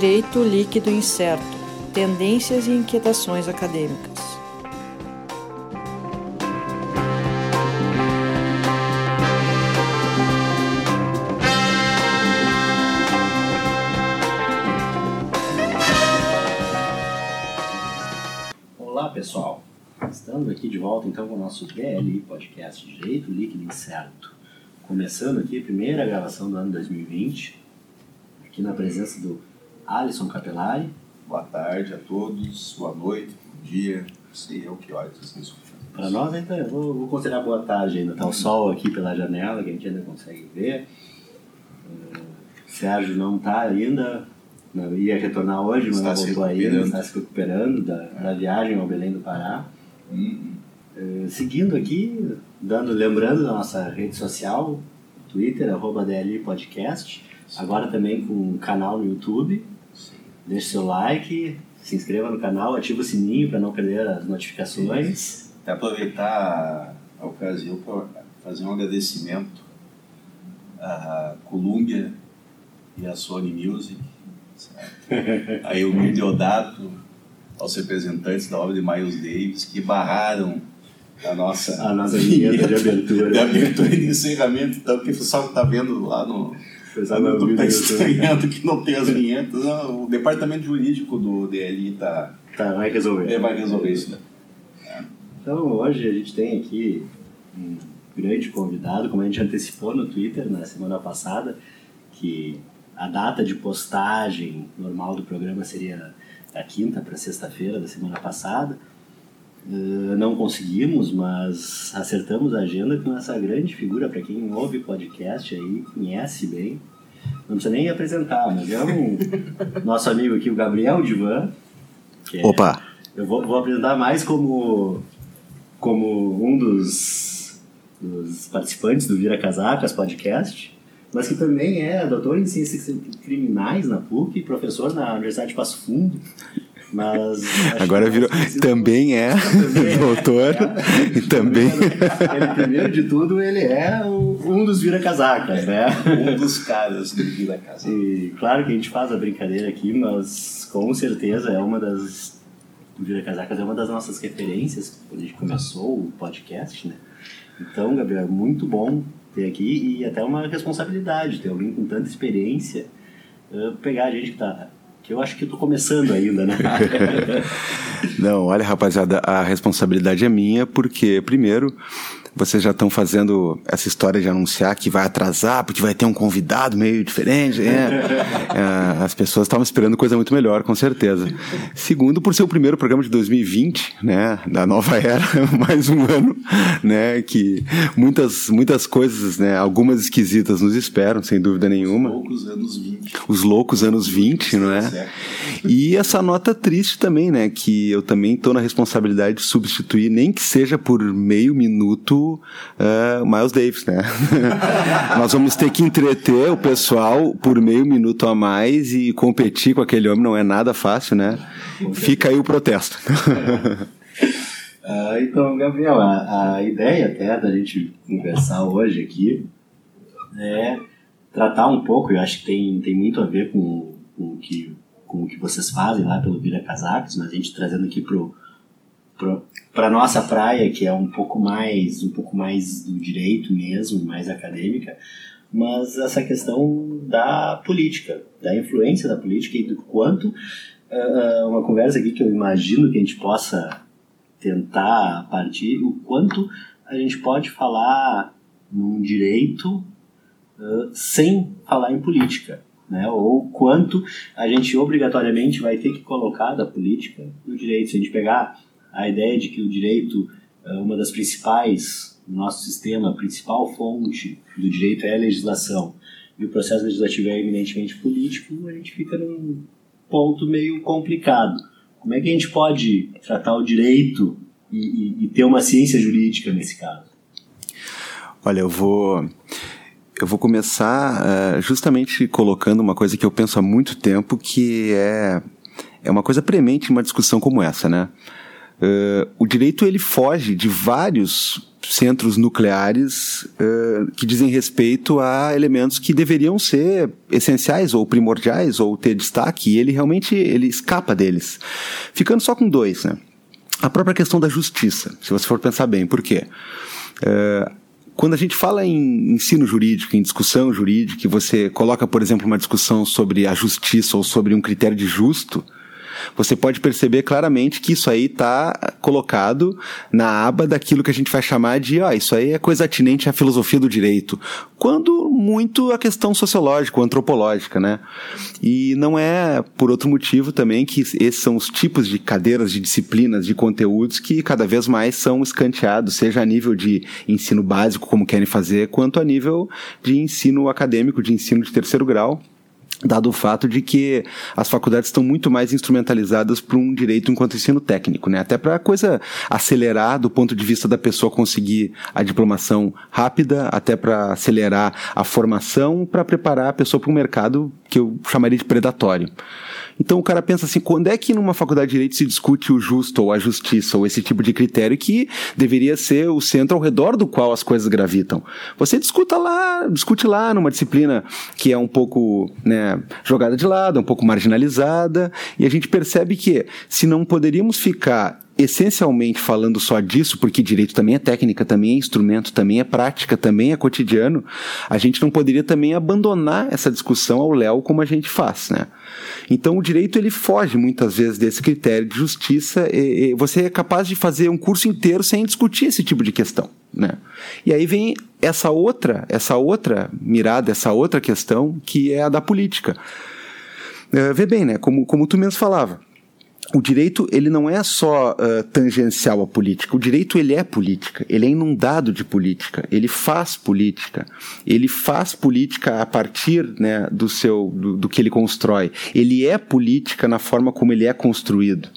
Direito Líquido Incerto Tendências e Inquietações Acadêmicas. Olá pessoal, estamos aqui de volta então com o nosso DLI Podcast Direito Líquido Incerto. Começando aqui a primeira gravação do ano 2020, aqui na presença do Alisson Capelari. Boa tarde a todos, boa noite, bom dia, sei eu que horas vocês estão escutando. Para nós ainda, eu vou, vou considerar boa tarde ainda, tá o sol aqui pela janela que a gente ainda consegue ver. Uh, Sérgio não está ainda, não, ia retornar hoje, mas Está não voltou ainda, está se recuperando da, da viagem ao Belém do Pará. Hum, Eh, seguindo aqui, dando, lembrando da nossa rede social, Twitter, arroba DLI Podcast, agora também com um canal no YouTube. Deixe seu like, se inscreva no canal, ative o sininho para não perder as notificações. Até aproveitar a ocasião para fazer um agradecimento à Columbia e à Sony Music, certo? a Elmir Deodato, aos representantes da obra de Miles Davis, que barraram a nossa, A nossa vinheta de abertura. de abertura e de encerramento, então, que o pessoal que está vendo lá no, Vídeo do YouTube. estranhando que não tem as vinhetas. O departamento jurídico do DLI tá, Tá, vai resolver. é, vai resolver isso. Né? Então hoje a gente tem aqui um grande convidado, como a gente antecipou no Twitter na semana passada, que a data de postagem normal do programa seria da quinta para sexta-feira da semana passada. Eh, não conseguimos, mas acertamos a agenda com essa grande figura, para quem ouve podcast aí, conhece bem. Não precisa nem apresentar, mas é um nosso amigo aqui, o Gabriel Divan. que é- Opa! eu vou, vou apresentar mais como, como um dos, dos participantes do Vira Casacas podcast, mas que também é doutor em ciências criminais na PUC, professor na Universidade de Passo Fundo. Mas Agora virou. Também é Também é, doutor. é. E também. Ele, primeiro de tudo, ele é um dos Vira Casacas, né? Um dos caras do Vila Casa. E claro que a gente faz a brincadeira aqui, mas com certeza é uma das. O Vira Casacas é uma das nossas referências quando a gente começou o podcast, né? Então, Gabriel, é muito bom ter aqui e até uma responsabilidade ter alguém com tanta experiência eh, pegar a gente que tá. Que eu acho que tô começando ainda, né? Não, olha, rapaziada, a responsabilidade é minha, porque, primeiro, vocês já estão fazendo essa história de anunciar que vai atrasar, porque vai ter um convidado meio diferente. né? É, as pessoas estavam esperando coisa muito melhor, com certeza. Segundo, por ser o primeiro programa de 2020, né, da nova era, mais um ano, né, que muitas, muitas coisas, né, algumas esquisitas nos esperam, sem dúvida nenhuma Poucos anos 20. os loucos anos 20, não é? E essa nota triste também, né? Que eu também estou na responsabilidade de substituir, nem que seja por meio minuto, uh, Miles Davis, né? Nós vamos ter que entreter o pessoal por meio minuto a mais e competir com aquele homem não é nada fácil, né? Fica aí o protesto. Ah, então, Gabriel, a, a ideia até da gente conversar hoje aqui é tratar um pouco, eu acho que tem, tem muito a ver com, com, o que, com o que vocês fazem lá pelo Vira Casacos, mas a gente trazendo aqui pro, pro, pra nossa praia, que é um pouco mais um pouco mais do direito mesmo, mais acadêmica, mas essa questão da política, da influência da política e do quanto ah, uma conversa aqui que eu imagino que a gente possa tentar partir o quanto a gente pode falar num direito uh, sem falar em política, né? Ou quanto a gente obrigatoriamente vai ter que colocar da política no direito. Se a gente pegar a ideia de que o direito é uma das principais no nosso sistema, a principal fonte do direito é a legislação e o processo legislativo é eminentemente político, a gente fica num ponto meio complicado. Como é que a gente pode tratar o direito e, e- e ter uma ciência jurídica nesse caso? Olha, eu vou. Eu vou começar eh, justamente colocando uma coisa que eu penso há muito tempo, que é, é uma coisa premente em uma discussão como essa, né? Eh, o direito ele foge de vários centros nucleares uh, que dizem respeito a elementos que deveriam ser essenciais ou primordiais ou ter destaque e ele realmente ele escapa deles, ficando só com dois, né? A própria questão da justiça, se você for pensar bem, por quê? Uh, quando a gente fala em ensino jurídico, em discussão jurídica, e você coloca, por exemplo, uma discussão sobre a justiça ou sobre um critério de justo, você pode perceber claramente que isso aí está colocado na aba daquilo que a gente vai chamar de, ah, isso aí é coisa atinente à filosofia do direito, quando muito a questão sociológica, antropológica, né? E não é por outro motivo também que esses são os tipos de cadeiras, de disciplinas, de conteúdos que cada vez mais são escanteados, seja a nível de ensino básico, como querem fazer, quanto a nível de ensino acadêmico, de ensino de terceiro grau dado o fato de que as faculdades estão muito mais instrumentalizadas para um direito enquanto ensino técnico, né? Até para a coisa acelerar do ponto de vista da pessoa conseguir a diplomação rápida, até para acelerar a formação, para preparar a pessoa para um mercado que eu chamaria de predatório. Então o cara pensa assim, quando é que numa faculdade de direito se discute o justo ou a justiça ou esse tipo de critério que deveria ser o centro ao redor do qual as coisas gravitam? Você discuta lá, discute lá numa disciplina que é um pouco, né, jogada de lado, um pouco marginalizada, e a gente percebe que se não poderíamos ficar essencialmente falando só disso, porque direito também é técnica, também é instrumento, também é prática, também é cotidiano, a gente não poderia também abandonar essa discussão ao léu como a gente faz, né? Então o direito ele foge muitas vezes desse critério de justiça. E, e você é capaz de fazer um curso inteiro sem discutir esse tipo de questão, né? E aí vem essa outra, essa outra mirada, essa outra questão que é a da política. Uh, vê bem, né? Como, como tu mesmo falava o direito ele não é só uh, tangencial à política. O direito ele é política. Ele é inundado de política. Ele faz política. Ele faz política a partir né, do seu do, do que ele constrói. Ele é política na forma como ele é construído.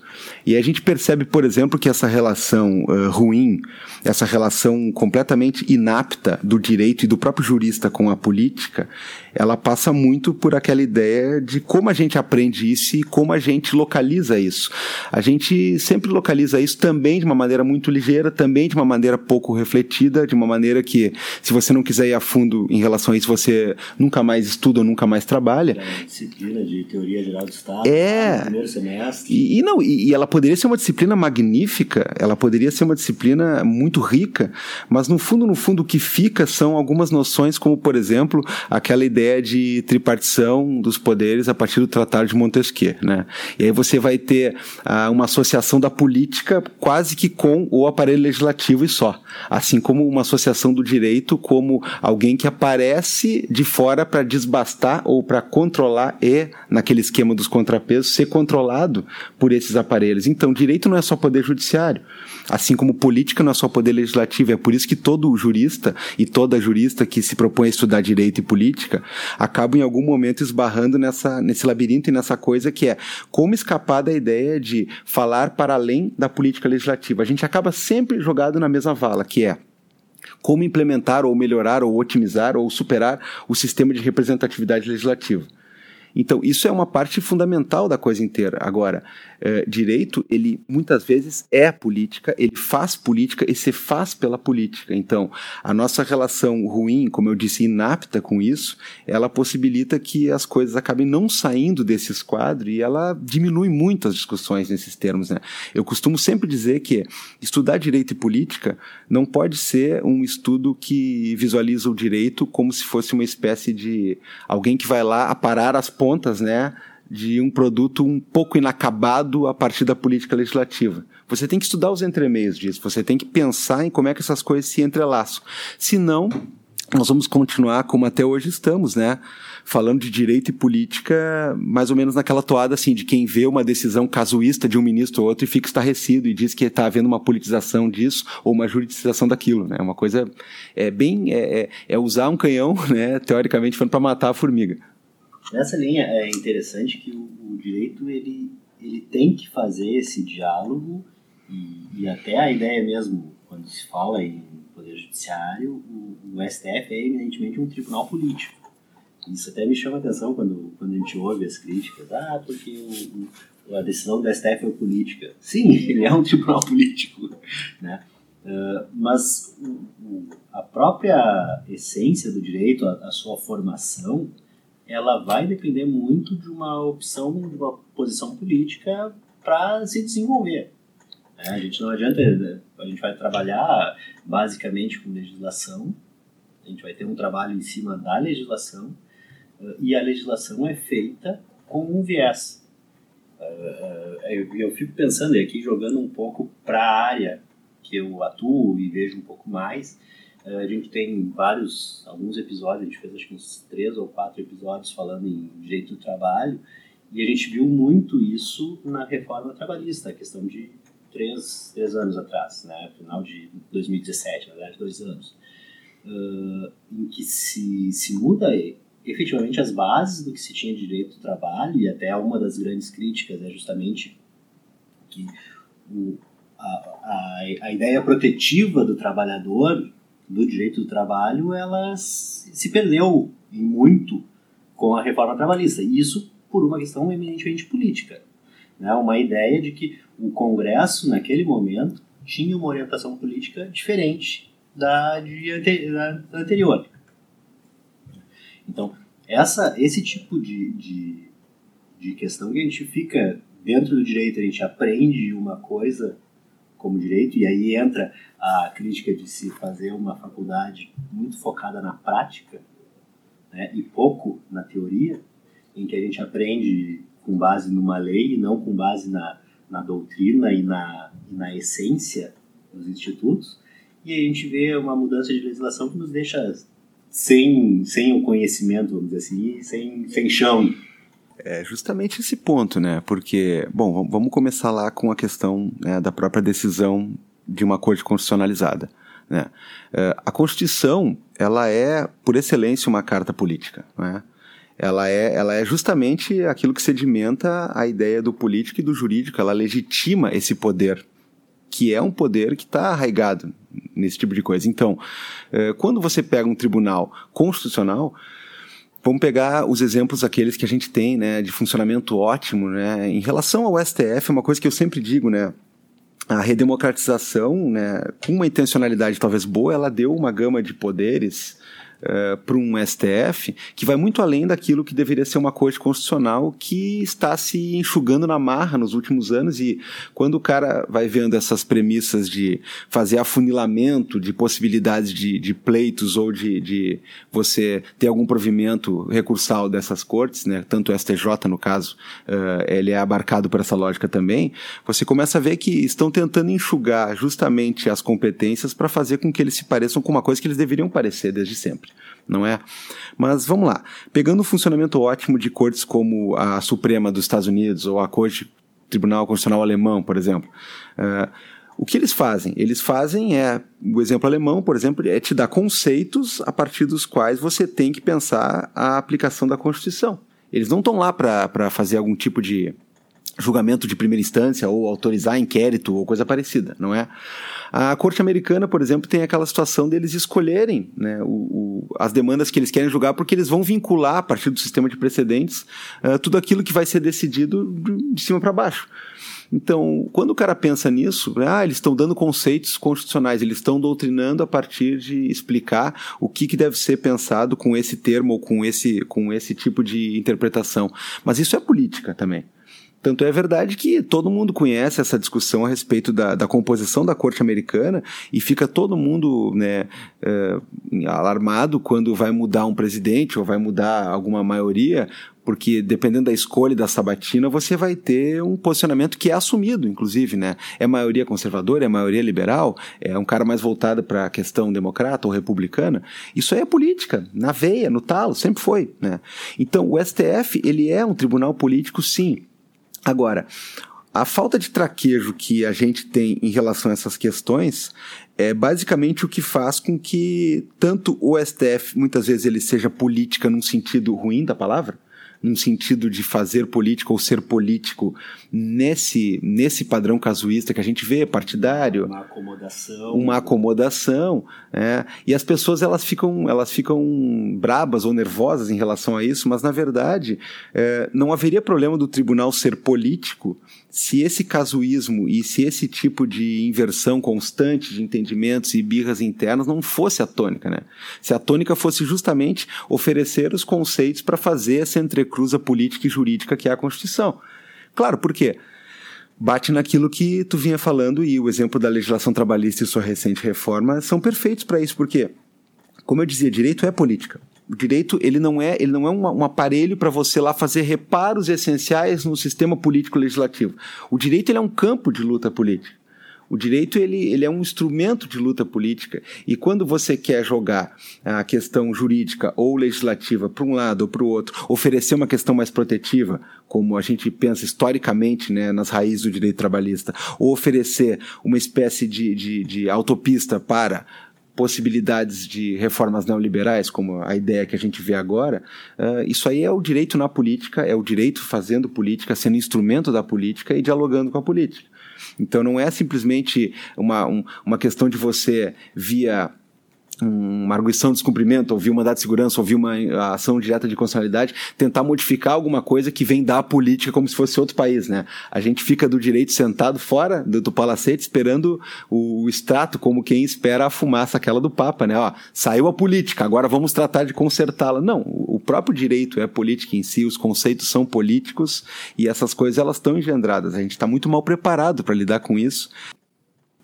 E a gente percebe, por exemplo, que essa relação uh, ruim, essa relação completamente inapta do direito e do próprio jurista com a política, ela passa muito por aquela ideia de como a gente aprende isso e como a gente localiza isso. A gente sempre localiza isso também de uma maneira muito ligeira, também de uma maneira pouco refletida, de uma maneira que, se você não quiser ir a fundo em relação a isso, você nunca mais estuda ou nunca mais trabalha. É disciplina de teoria geral do Estado, é. no primeiro semestre. E, e não, e, e ela poderia ser uma disciplina magnífica, ela poderia ser uma disciplina muito rica, mas no fundo, no fundo, o que fica são algumas noções, como, por exemplo, aquela ideia ideia de tripartição dos poderes a partir do Tratado de Montesquieu, né? E aí você vai ter ah, uma associação da política quase que com o aparelho legislativo e só, assim como uma associação do direito como alguém que aparece de fora para desbastar ou para controlar e naquele esquema dos contrapesos ser controlado por esses aparelhos. Então, direito não é só poder judiciário, assim como política não é só poder legislativo. É por isso que todo jurista e toda jurista que se propõe a estudar direito e política acabo em algum momento esbarrando nessa, nesse labirinto e nessa coisa que é como escapar da ideia de falar para além da política legislativa. A gente acaba sempre jogado na mesma vala, que é como implementar ou melhorar ou otimizar ou superar o sistema de representatividade legislativa. Então, isso é uma parte fundamental da coisa inteira. Agora, é, direito, ele muitas vezes é política, ele faz política e se faz pela política. Então, a nossa relação ruim, como eu disse, inapta com isso, ela possibilita que as coisas acabem não saindo desse esquadro e ela diminui muito as discussões nesses termos. Né? Eu costumo sempre dizer que estudar direito e política não pode ser um estudo que visualiza o direito como se fosse uma espécie de alguém que vai lá aparar as pontas, né? De um produto um pouco inacabado a partir da política legislativa. Você tem que estudar os entremeios disso, você tem que pensar em como é que essas coisas se entrelaçam. Senão, nós vamos continuar como até hoje estamos, né? Falando de direito e política, mais ou menos naquela toada assim, de quem vê uma decisão casuísta de um ministro ou outro e fica estarrecido e diz que está havendo uma politização disso ou uma juridização daquilo, né? Uma coisa é bem é, é, é usar um canhão, né? Teoricamente falando para matar a formiga. Nessa linha é interessante que o, o, direito ele, ele tem que fazer esse diálogo e, e, até a ideia mesmo, quando se fala em poder judiciário, o, o STF é eminentemente um tribunal político. Isso até me chama a atenção quando, quando a gente ouve as críticas. Ah, porque o, a decisão do STF é política. Sim, ele é um tribunal político. Né? Uh, mas a própria essência do direito, a, a, sua formação, ela vai depender muito de uma opção, de uma posição política para se desenvolver. É, a gente não adianta, a gente vai trabalhar basicamente com legislação, a gente vai ter um trabalho em cima da legislação, e a legislação é feita com um viés. Uh, eu, eu fico pensando aqui, jogando um pouco para a área que eu atuo e vejo um pouco mais. Uh, a gente tem vários, alguns episódios, a gente fez acho que uns três ou quatro episódios falando em direito do trabalho, e a gente viu muito isso na reforma trabalhista, a questão de três, três anos atrás, né? final de 2017, na verdade, dois anos, uh, em que se, se muda efetivamente as bases do que se tinha de direito do trabalho, e até uma das grandes críticas é justamente que o, a, a, a ideia protetiva do trabalhador, do direito do trabalho, ela se perdeu em muito com a reforma trabalhista. E isso por uma questão eminentemente política. Né? Uma ideia de que o Congresso, naquele momento, tinha uma orientação política diferente da, de, da, anterior. Então, essa, esse tipo de, de, de questão que a gente fica dentro do direito, a gente aprende uma coisa como direito, e aí entra a crítica de se fazer uma faculdade muito focada na prática né, e pouco na teoria, em que a gente aprende com base numa lei e não com base na, na doutrina e na, e na essência dos institutos, e a gente vê uma mudança de legislação que nos deixa sem, sem o conhecimento, vamos dizer assim, sem, sem chão é justamente esse ponto, né? Porque, bom, vamos começar lá com a questão né, da própria decisão de uma corte constitucionalizada. Né? É, a Constituição, ela é, por excelência, uma carta política. Né? Ela, é, ela é justamente aquilo que sedimenta a ideia do político e do jurídico, ela legitima esse poder, que é um poder que está arraigado nesse tipo de coisa. Então, é, quando você pega um tribunal constitucional, Vamos pegar os exemplos aqueles que a gente tem, né, de funcionamento ótimo, né? Em relação ao STF, uma coisa que eu sempre digo, né, a redemocratização, né, com uma intencionalidade talvez boa, ela deu uma gama de poderes uh, para um STF que vai muito além daquilo que deveria ser uma corte constitucional que está se enxugando na marra nos últimos anos e quando o cara vai vendo essas premissas de fazer afunilamento de possibilidades de, de pleitos ou de, de você ter algum provimento recursal dessas cortes, né, tanto o STJ no caso, uh, ele é abarcado por essa lógica também, você começa a ver que estão tentando enxugar justamente as competências para fazer com que eles se pareçam com uma coisa que eles deveriam parecer desde sempre não é? Mas vamos lá. Pegando o funcionamento ótimo de cortes como a Suprema dos Estados Unidos ou a Corte Tribunal Constitucional Alemão, por exemplo. Uh, o que eles fazem? Eles fazem é, o exemplo alemão, por exemplo, é te dar conceitos a partir dos quais você tem que pensar a aplicação da Constituição. Eles não estão lá para fazer algum tipo de julgamento de primeira instância ou autorizar inquérito ou coisa parecida, não é? A corte americana, por exemplo, tem aquela situação deles escolherem né, o, o, as demandas que eles querem julgar porque eles vão vincular a partir do sistema de precedentes uh, tudo aquilo que vai ser decidido de, cima para baixo. Então, quando o cara pensa nisso, ah, eles estão dando conceitos constitucionais, eles estão doutrinando a partir de explicar o que, que deve ser pensado com esse termo ou com esse, com esse tipo de interpretação. Mas isso é política também. Tanto é verdade que todo mundo conhece essa discussão a respeito da, da composição da corte americana e fica todo mundo né, é, alarmado quando vai mudar um presidente ou vai mudar alguma maioria, porque dependendo da escolha da sabatina, você vai ter um posicionamento que é assumido, inclusive, né? É maioria conservadora, é maioria liberal, é um cara mais voltado para a questão democrata ou republicana. Isso aí é política, na veia, no talo, sempre foi, né? Então, o STF, ele é um tribunal político, sim, Agora, a falta de traquejo que a gente tem em relação a essas questões é basicamente o que faz com que tanto o STF, muitas vezes ele seja política num sentido ruim da palavra, num sentido de fazer política ou ser político nesse, nesse padrão casuísta que a gente vê, partidário. Uma acomodação. Uma acomodação. É, e as pessoas elas ficam, elas ficam brabas ou nervosas em relação a isso, mas na verdade é, não haveria problema do tribunal ser político se esse casuísmo e se esse tipo de inversão constante de entendimentos e birras internas não fosse a tônica, né? Se a tônica fosse justamente oferecer os conceitos para fazer essa entrecruza política e jurídica que é a Constituição. Claro, por quê? Bate naquilo que tu vinha falando e o exemplo da legislação trabalhista e sua recente reforma são perfeitos para isso, porque, como eu dizia, direito é política. O direito ele não é, ele não é um, um aparelho para você lá fazer reparos essenciais no sistema político legislativo. O direito ele é um campo de luta política. O direito ele, ele é um instrumento de luta política e quando você quer jogar a questão jurídica ou legislativa para um lado ou para o outro, oferecer uma questão mais protetiva, como a gente pensa historicamente né, nas raízes do direito trabalhista, ou oferecer uma espécie de, de, de autopista para possibilidades de reformas neoliberais, como a ideia que a gente vê agora, uh, isso aí é o direito na política, é o direito fazendo política, sendo instrumento da política e dialogando com a política. Então não é simplesmente uma, um, uma questão de você, via uma arguição de descumprimento, ouvir um mandato de segurança, ouvir uma ação direta de constitucionalidade, tentar modificar alguma coisa que vem da política como se fosse outro país, né? A gente fica do direito sentado fora do, do palacete esperando o, o, extrato como quem espera a fumaça aquela do Papa, né? Ó, saiu a política, agora vamos tratar de consertá-la. Não, o próprio direito é política em si, os conceitos são políticos e essas coisas elas estão engendradas. A gente está muito mal preparado para lidar com isso.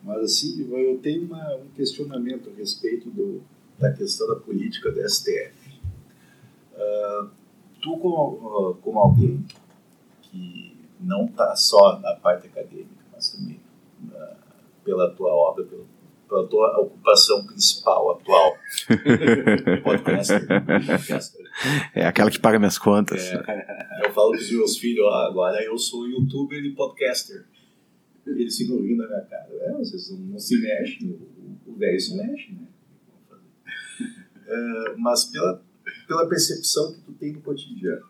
Mas, assim, eu tenho uma, um questionamento a respeito do, da questão da política do STF. Uh, ah, tu, como, uh, como alguém que não está só na parte acadêmica, mas também uh, pela tua obra, pela, pela tua ocupação principal atual. É aquela que paga minhas contas. É, eu falo para os meus filhos, agora eu sou youtuber e podcaster eles ficam rindo na minha cara. É, vocês não se mexem, o velho se mexe, né? Uh, mas pela, pela percepção que tu tem no cotidiano,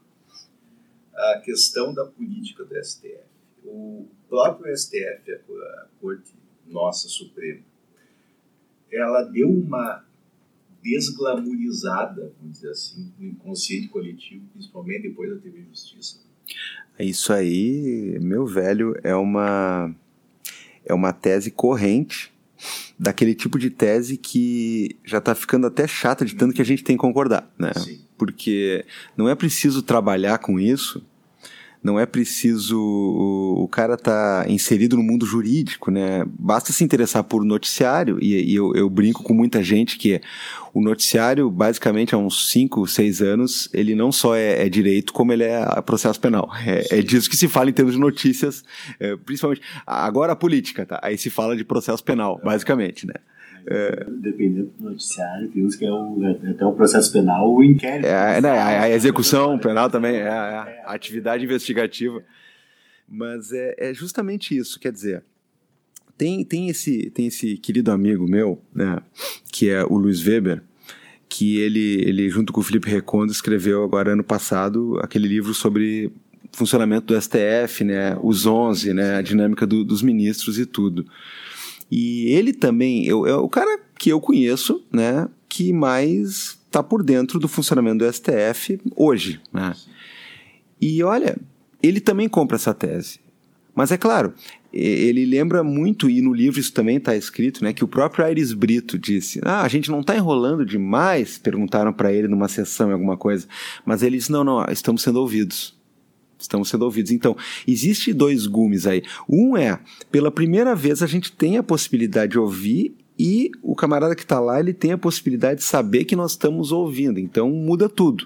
a questão da política do STF, o próprio STF, a, a Corte Nossa Suprema, ela deu uma desglamorizada, vamos dizer assim, no inconsciente coletivo, principalmente depois da TV Justiça. Isso aí, meu velho, é uma é uma tese corrente daquele tipo de tese que já está ficando até chata de tanto que a gente tem que concordar, né? Sim. Porque não é preciso trabalhar com isso não é preciso o, o cara estar tá inserido no mundo jurídico, né? Basta se interessar por noticiário, e, e eu, eu, brinco com muita gente que o noticiário, basicamente, há uns 5, 6 anos, ele não só é, é, direito, como ele é processo penal. É, é disso que se fala em termos de notícias, é, principalmente. Agora a política, tá? Aí se fala de processo penal, basicamente, né? É, Dependendo do noticiário, tem uns que é, o, é até o processo penal o inquérito. É, né, a, a, execução penal também, é, é, a atividade investigativa. Mas é, é justamente isso, quer dizer, tem, tem, esse, tem esse querido amigo meu, né, que é o Luiz Weber, que ele, ele junto com o Felipe Recondo, escreveu agora ano passado aquele livro sobre funcionamento do STF, né, os 11, né, a dinâmica do, dos ministros e tudo. E ele também eu, é o cara que eu conheço, né, que mais está por dentro do funcionamento do STF hoje. Né? E olha, ele também compra essa tese. Mas é claro, ele lembra muito, e no livro isso também está escrito, né, que o próprio Aires Brito disse: Ah, a gente não está enrolando demais? Perguntaram para ele numa sessão, alguma coisa. Mas ele disse: Não, não, estamos sendo ouvidos estamos sendo ouvidos. Então, existe dois gumes aí. Um é, pela primeira vez a gente tem a possibilidade de ouvir e o camarada que está lá, ele tem a possibilidade de saber que nós estamos ouvindo. Então, muda tudo.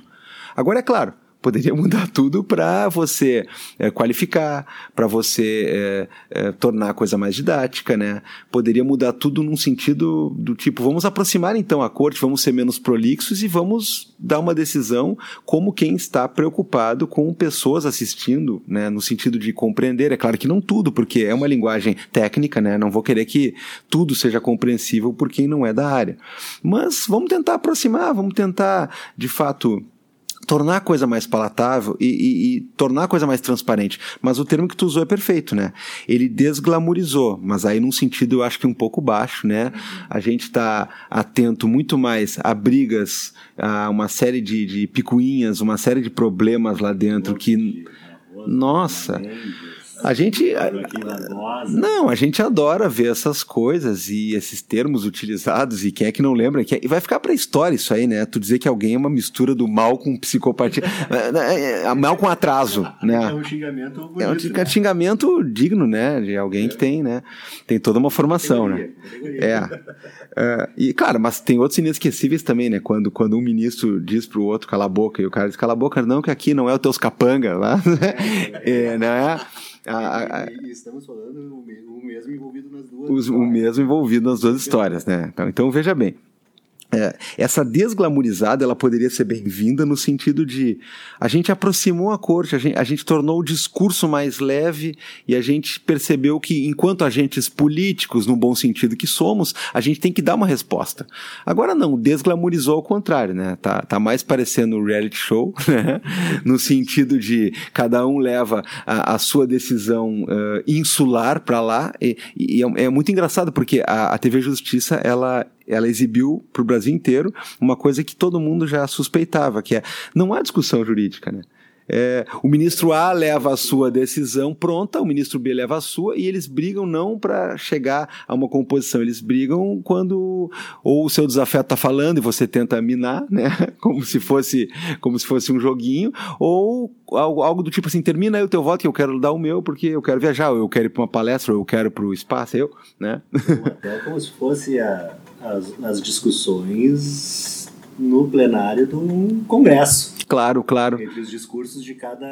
Agora, é claro, poderia mudar tudo para você é, qualificar, para você é, é, tornar a coisa mais didática, né? Poderia mudar tudo num sentido do tipo, vamos aproximar então a corte, vamos ser menos prolixos e vamos dar uma decisão como quem está preocupado com pessoas assistindo, né? No sentido de compreender, é claro que não tudo, porque é uma linguagem técnica, né? Não vou querer que tudo seja compreensível por quem não é da área. Mas vamos tentar aproximar, vamos tentar, de fato, tornar a coisa mais palatável e, e, e, tornar a coisa mais transparente. Mas o termo que tu usou é perfeito, né? Ele desglamorizou, mas aí num sentido eu acho que um pouco baixo, né? A gente está atento muito mais a brigas, a uma série de, de picuinhas, uma série de problemas lá dentro que... Nossa! A gente. A, não, a gente adora ver essas coisas e esses termos utilizados, e quem é que não lembra? Que é, e vai ficar pra história isso aí, né? Tu dizer que alguém é uma mistura do mal com psicopatia. É, é, é, mal com atraso, né? É um xingamento bonito, É um né? xingamento digno, né? De alguém que tem, né? Tem toda uma formação, né? É. é. E, cara, mas tem outros inesquecíveis também, né? Quando, quando um ministro diz pro outro cala a boca e o cara diz cala a boca, não, que aqui não é o teus capanga lá, né? É, né? A, a, e, estamos falando o mesmo envolvido nas duas os, O mesmo envolvido nas duas histórias, né? Então, então veja bem. É, essa desglamorizada ela poderia ser bem-vinda no sentido de a gente aproximou a corte, a gente, a gente, tornou o discurso mais leve e a gente percebeu que, enquanto agentes políticos, no bom sentido que somos, a gente tem que dar uma resposta. Agora não, desglamorizou ao contrário, né? Tá, tá mais parecendo um reality show, né? No sentido de cada um leva a, a sua decisão uh, insular para lá e, e é, é, muito engraçado porque a, a TV Justiça ela ela exibiu para o Brasil inteiro uma coisa que todo mundo já suspeitava, que é não há discussão jurídica, né? É, o ministro A leva a sua decisão pronta, o ministro B leva a sua, e eles brigam não para chegar a uma composição, eles brigam quando ou o seu desafeto está falando e você tenta minar, né? Como se fosse como se fosse um joguinho, ou algo, algo do tipo assim, termina aí o teu voto que eu quero dar o meu porque eu quero viajar, ou eu quero ir para uma palestra, ou eu quero para o espaço, eu, né? Até como se fosse a as, as discussões no plenário do Congresso. Claro, claro. Entre os discursos de cada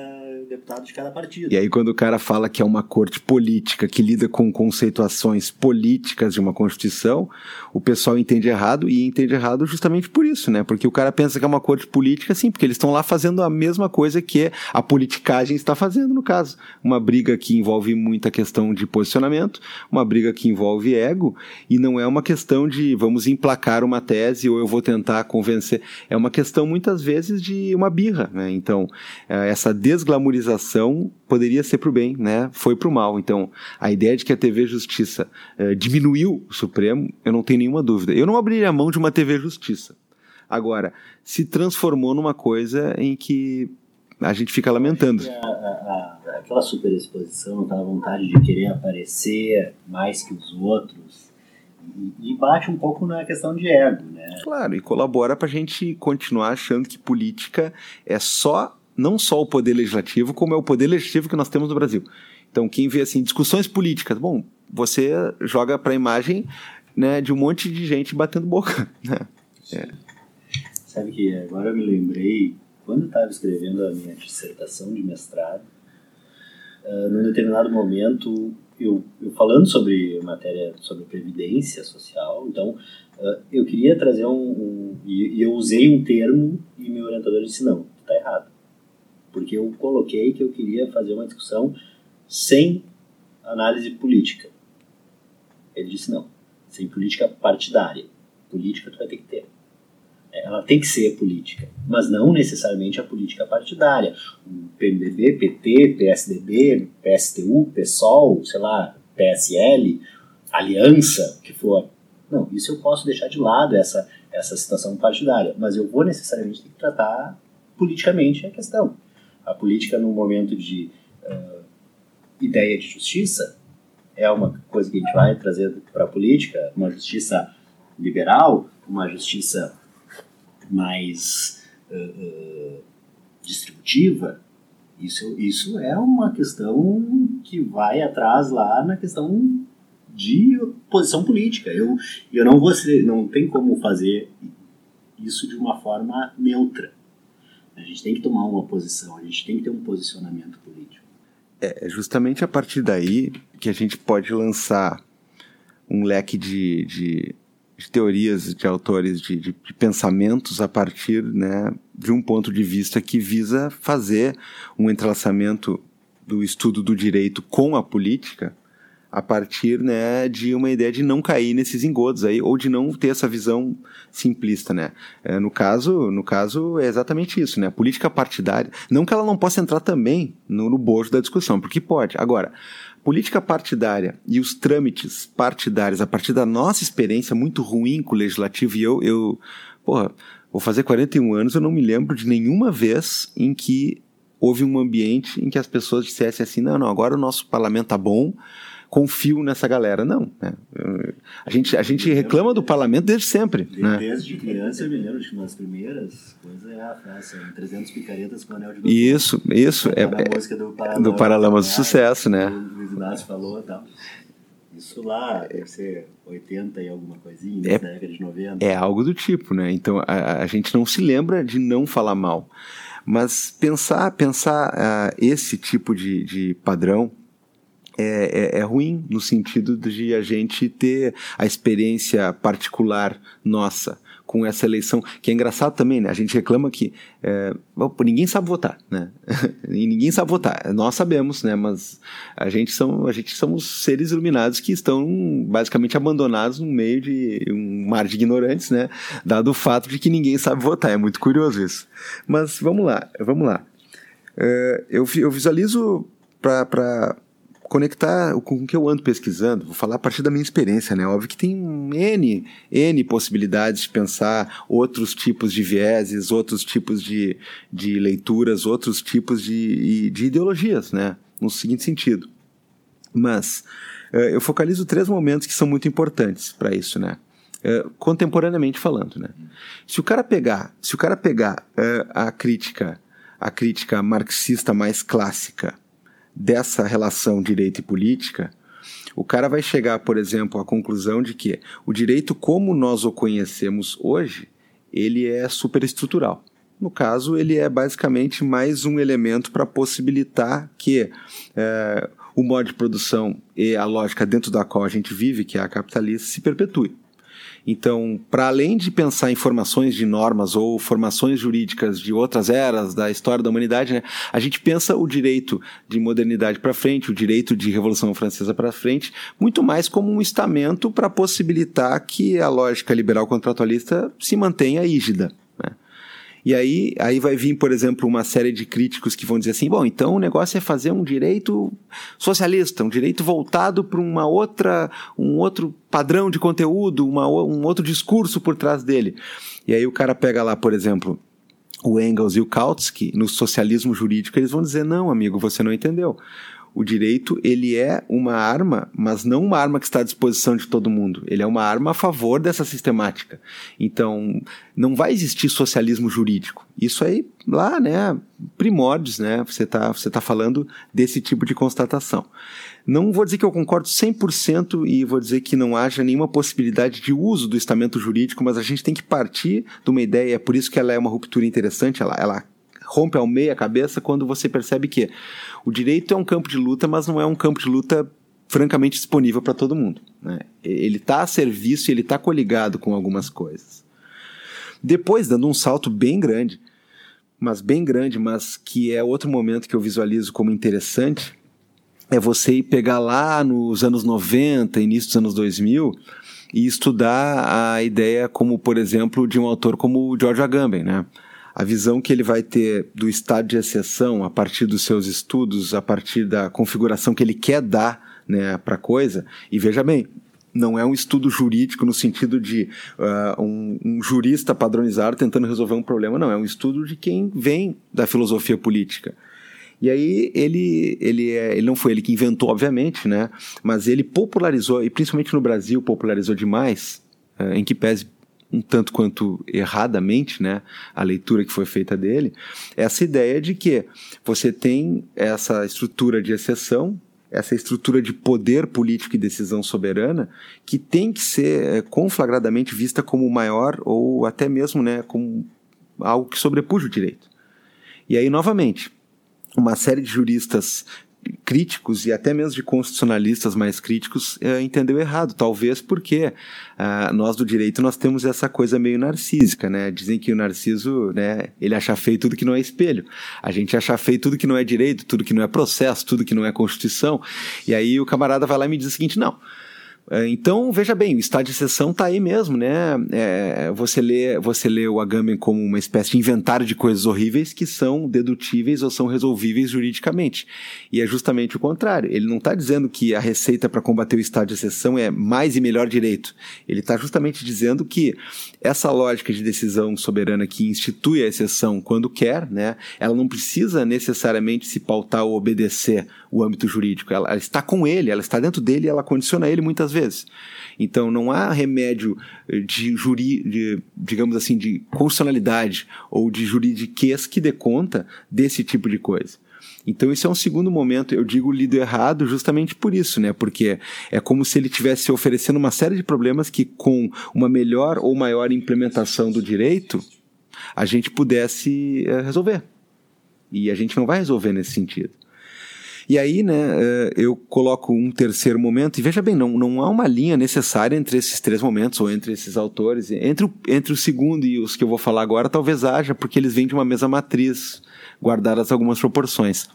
deputado de cada partido. E aí, quando o cara fala que é uma corte política que lida com conceituações políticas de uma Constituição, o pessoal entende errado e entende errado justamente por isso, né? Porque o cara pensa que é uma corte política, sim, porque eles estão lá fazendo a mesma coisa que a politicagem está fazendo, no caso. Uma briga que envolve muita questão de posicionamento, uma briga que envolve ego, e não é uma questão de vamos emplacar uma tese ou eu vou tentar convencer. É uma questão, muitas vezes, de uma birra, né? Então, é, essa desglamorização poderia ser para o bem, né? Foi para o mal. Então, a ideia de que a TV Justiça é, diminuiu o Supremo, eu não tenho nenhuma dúvida. Eu não abriria mão de uma TV Justiça. Agora, se transformou numa coisa em que a gente fica lamentando. A, a, a, aquela superexposição, aquela vontade de querer aparecer mais que os outros, e, bate um pouco na questão de ego, né? Claro, e colabora para a gente continuar achando que política é só, não só o poder legislativo, como é o poder legislativo que nós temos no Brasil. Então, quem vê assim, discussões políticas, bom, você joga para a imagem né, de um monte de gente batendo boca. Né? É. Sabe que agora eu me lembrei, quando eu estava escrevendo a minha dissertação de mestrado, uh, num determinado momento eu, eu, falando sobre matéria sobre previdência social, então uh, eu queria trazer um, um e, e, eu usei um termo e meu orientador disse não, está errado, porque eu coloquei que eu queria fazer uma discussão sem análise política. Ele disse não, sem política partidária. Política tu vai ter que ter ela tem que ser política, mas não necessariamente a política partidária. O PMDB, PT, PSDB, PSTU, PSOL, sei lá, PSL, Aliança, que for. Não, isso eu posso deixar de lado, essa, essa situação partidária, mas eu vou necessariamente ter que tratar politicamente a questão. A política, num momento de uh, ideia de justiça, é uma coisa que a gente vai trazer para a política, uma justiça liberal, uma justiça mais uh, distributiva, isso, isso é uma questão que vai atrás lá na questão de posição política. Eu, eu não vou ser, não tem como fazer isso de uma forma neutra. A gente tem que tomar uma posição, a gente tem que ter um posicionamento político. É, é justamente a partir daí que a gente pode lançar um leque de, de de teorias de autores de, de, de, pensamentos a partir né, de um ponto de vista que visa fazer um entrelaçamento do estudo do direito com a política a partir né, de uma ideia de não cair nesses engodos aí, ou de não ter essa visão simplista, né? É, no caso, no caso é exatamente isso, né? A política partidária, não que ela não possa entrar também no, no bojo da discussão, porque pode. Agora, política partidária e os trâmites partidários a partir da nossa experiência muito ruim com o legislativo e eu, eu porra, vou fazer 41 anos, eu não me lembro de nenhuma vez em que houve um ambiente em que as pessoas dissessem assim, não, não, agora o nosso parlamento tá bom, confio nessa galera. Não. Né? A, gente, a gente reclama do parlamento desde sempre. Desde, né? desde criança eu me lembro de que uma das primeiras coisas é a frase, 300 picaretas com anel de doutor. Isso, isso. É, é, na música do Paralamas, do Paralamas do Sucesso, né? O Luiz Inácio falou e tal. Isso lá deve ser 80 e alguma coisinha, É- na década de 90. É algo do tipo, né? Então a, a gente não se lembra de não falar mal. Mas pensar, pensar ah, esse tipo de, de padrão é, é, é ruim no sentido de a gente ter a experiência particular nossa com essa eleição, que é engraçado também, né? A gente reclama que é, ninguém sabe votar, né? e ninguém sabe votar. Nós sabemos, né? Mas a gente são, a gente somos seres iluminados que estão basicamente abandonados no meio de um mar de ignorantes, né? Dado o fato de que ninguém sabe votar. É muito curioso isso. Mas vamos lá, vamos lá. É, eu, eu visualizo para conectar com o que eu ando pesquisando, vou falar a partir da minha experiência, né? Óbvio que tem N, N possibilidades de pensar outros tipos de vieses, outros tipos de, de leituras, outros tipos de, de ideologias, né? No seguinte sentido. Mas eh, eu focalizo três momentos que são muito importantes para isso, né? Eh, contemporaneamente falando, né? Se o cara pegar, se o cara pegar eh, a crítica, a crítica marxista mais clássica dessa relação direito e política, o cara vai chegar, por exemplo, à conclusão de que o direito como nós o conhecemos hoje, ele é superestrutural. No caso, ele é basicamente mais um elemento para possibilitar que eh, o modo de produção e a lógica dentro da qual a gente vive, que é a capitalista, se perpetue. Então, para além de pensar em formações de normas ou formações jurídicas de outras eras da história da humanidade, né, a gente pensa o direito de modernidade para frente, o direito de Revolução Francesa para frente, muito mais como um estamento para possibilitar que a lógica liberal contratualista se mantenha rígida. E aí, aí vai vir, por exemplo, uma série de críticos que vão dizer assim: bom, então o negócio é fazer um direito socialista, um direito voltado para uma outra, um outro padrão de conteúdo, uma, um outro discurso por trás dele. E aí o cara pega lá, por exemplo, o Engels e o Kautsky, no socialismo jurídico, eles vão dizer: não, amigo, você não entendeu. O direito, ele é uma arma, mas não uma arma que está à disposição de todo mundo. Ele é uma arma a favor dessa sistemática. Então, não vai existir socialismo jurídico. Isso aí, lá, né, primórdios, né, você está você tá falando desse tipo de constatação. Não vou dizer que eu concordo 100% e vou dizer que não haja nenhuma possibilidade de uso do estamento jurídico, mas a gente tem que partir de uma ideia, é por isso que ela é uma ruptura interessante, ela, ela rompe ao meio a cabeça quando você percebe que o direito é um campo de luta, mas não é um campo de luta francamente disponível para todo mundo. Né? Ele está a serviço e ele está coligado com algumas coisas. Depois, dando um salto bem grande, mas bem grande, mas que é outro momento que eu visualizo como interessante, é você ir pegar lá nos anos 90, início dos anos 2000, e estudar a ideia como, por exemplo, de um autor como o George Agamben, né? A visão que ele vai ter do estado de exceção a partir dos seus estudos, a partir da configuração que ele quer dar né, para a coisa. E veja bem, não é um estudo jurídico no sentido de uh, um, um, jurista padronizado tentando resolver um problema, não. É um estudo de quem vem da filosofia política. E aí ele, ele, é, ele não foi ele que inventou, obviamente, né? Mas ele popularizou, e principalmente no Brasil popularizou demais, uh, em que pese um tanto quanto erradamente, né, a leitura que foi feita dele, essa ideia de que você tem essa estrutura de exceção, essa estrutura de poder político e decisão soberana, que tem que ser é, conflagradamente vista como maior ou até mesmo, né, como algo que sobrepuja o direito. E aí, novamente, uma série de juristas críticos e até mesmo de constitucionalistas mais críticos uh, entendeu errado, talvez porque uh, nós do direito nós temos essa coisa meio narcísica, né? Dizem que o narciso, né, ele acha feio tudo que não é espelho. A gente acha feio tudo que não é direito, tudo que não é processo, tudo que não é constituição. E aí o camarada vai lá e me diz o seguinte: "Não, é, então, veja bem, o estado de exceção está aí mesmo, né? É, você, lê, você lê o Agamben como uma espécie de inventário de coisas horríveis que são dedutíveis ou são resolvíveis juridicamente. E é justamente o contrário. Ele não está dizendo que a receita para combater o estado de exceção é mais e melhor direito. Ele está justamente dizendo que essa lógica de decisão soberana que institui a exceção quando quer, né? Ela não precisa necessariamente se pautar ou obedecer o âmbito jurídico. Ela, ela está com ele, ela está dentro dele e ela condiciona ele muitas vezes. Então não há remédio de juri, de, digamos assim, de constitucionalidade ou de juridiquês que dê conta desse tipo de coisa. Então isso é um segundo momento, eu digo lido errado justamente por isso, né? Porque é como se ele tivesse oferecendo uma série de problemas que com uma melhor ou maior implementação do direito, a gente pudesse é, resolver. E a gente não vai resolver nesse sentido. E aí, né, eh, eu coloco um terceiro momento, e veja bem, não, não há uma linha necessária entre esses três momentos, ou entre esses autores. Entre o, entre o segundo e os que eu vou falar agora, talvez haja, porque eles vêm de uma mesma matriz, guardadas algumas proporções.